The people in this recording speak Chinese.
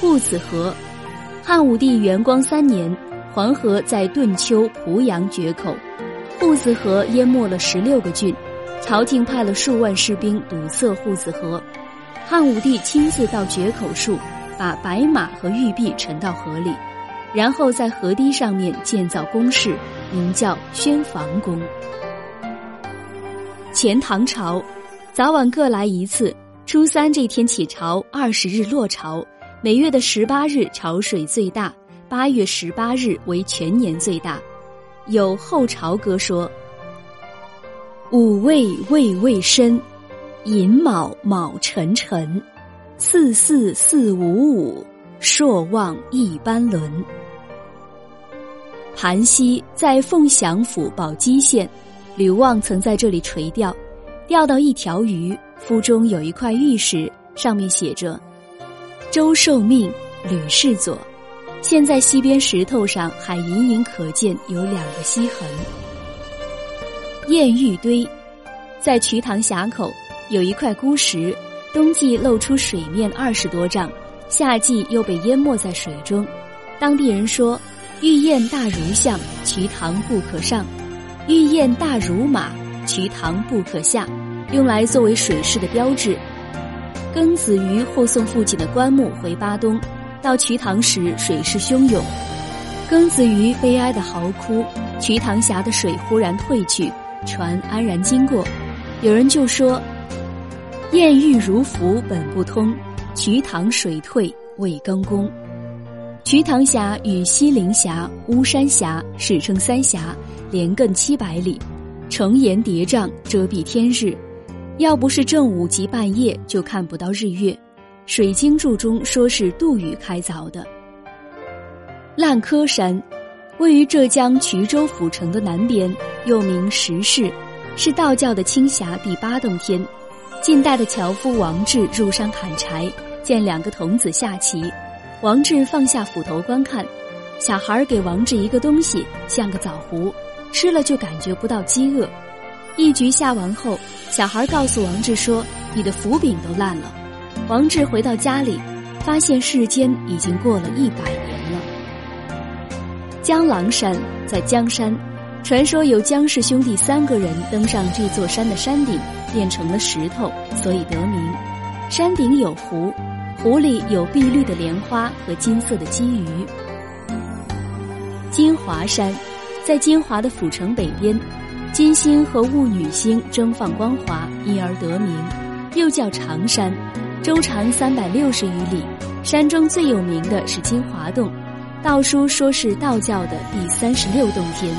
护子河。汉武帝元光三年，黄河在顿丘濮阳决口，护子河淹没了十六个郡，朝廷派了数万士兵堵塞护子河。汉武帝亲自到决口处，把白马和玉璧沉到河里，然后在河堤上面建造宫室，名叫宣房宫。前唐朝，早晚各来一次。初三这天起潮，二十日落潮。每月的十八日潮水最大，八月十八日为全年最大。有后朝歌说：“五味味味深，寅卯卯辰辰，四四四五五，朔望一般轮。”盘溪在凤翔府宝鸡县。吕望曾在这里垂钓，钓到一条鱼，腹中有一块玉石，上面写着“周受命，吕氏左”。现在西边石头上还隐隐可见有两个溪痕。燕玉堆，在瞿塘峡口有一块孤石，冬季露出水面二十多丈，夏季又被淹没在水中。当地人说：“玉燕大如象，瞿塘不可上。”玉燕大如马，瞿塘不可下，用来作为水势的标志。庚子鱼护送父亲的棺木回巴东，到瞿塘时水势汹涌，庚子鱼悲哀的嚎哭，瞿塘峡的水忽然退去，船安然经过。有人就说：“艳遇如浮本不通，瞿塘水退未更功。”瞿塘峡与西陵峡、巫山峡史称三峡，连亘七百里，城岩叠嶂，遮蔽天日。要不是正午及半夜，就看不到日月。《水经注》中说是杜宇开凿的。烂柯山，位于浙江衢州府城的南边，又名石室，是道教的青霞第八洞天。近代的樵夫王志入山砍柴，见两个童子下棋。王志放下斧头观看，小孩给王志一个东西，像个枣核，吃了就感觉不到饥饿。一局下完后，小孩告诉王志说：“你的斧柄都烂了。”王志回到家里，发现世间已经过了一百年了。江郎山在江山，传说有江氏兄弟三个人登上这座山的山顶，变成了石头，所以得名。山顶有湖。湖里有碧绿的莲花和金色的鲫鱼。金华山，在金华的府城北边，金星和戊女星争放光华，因而得名，又叫长山，周长三百六十余里。山中最有名的是金华洞，道书说是道教的第三十六洞天。